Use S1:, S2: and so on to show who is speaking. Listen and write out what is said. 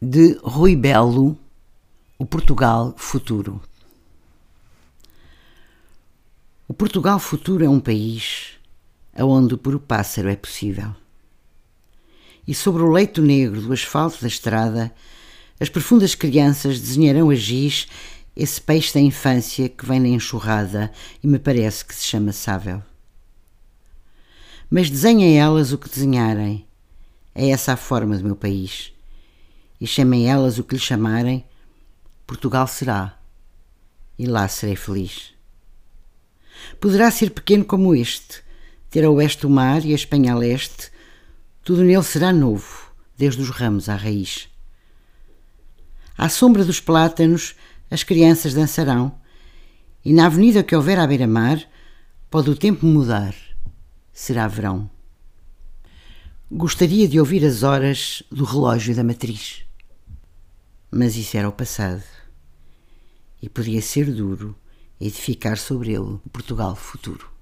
S1: de Rui Belo, o Portugal Futuro. O Portugal Futuro é um país aonde o puro pássaro é possível. E sobre o leito negro do asfalto da estrada, as profundas crianças desenharão a giz esse peixe da infância que vem na enxurrada e me parece que se chama sável. Mas desenhem elas o que desenharem. É essa a forma do meu país e chamem elas o que lhe chamarem, Portugal será, e lá serei feliz. Poderá ser pequeno como este, ter a oeste o mar e a Espanha a leste, tudo nele será novo, desde os ramos à raiz. À sombra dos plátanos, as crianças dançarão, e na avenida que houver à beira-mar, pode o tempo mudar, será verão. Gostaria de ouvir as horas do relógio da matriz. Mas isso era o passado. E podia ser duro edificar sobre ele o Portugal futuro.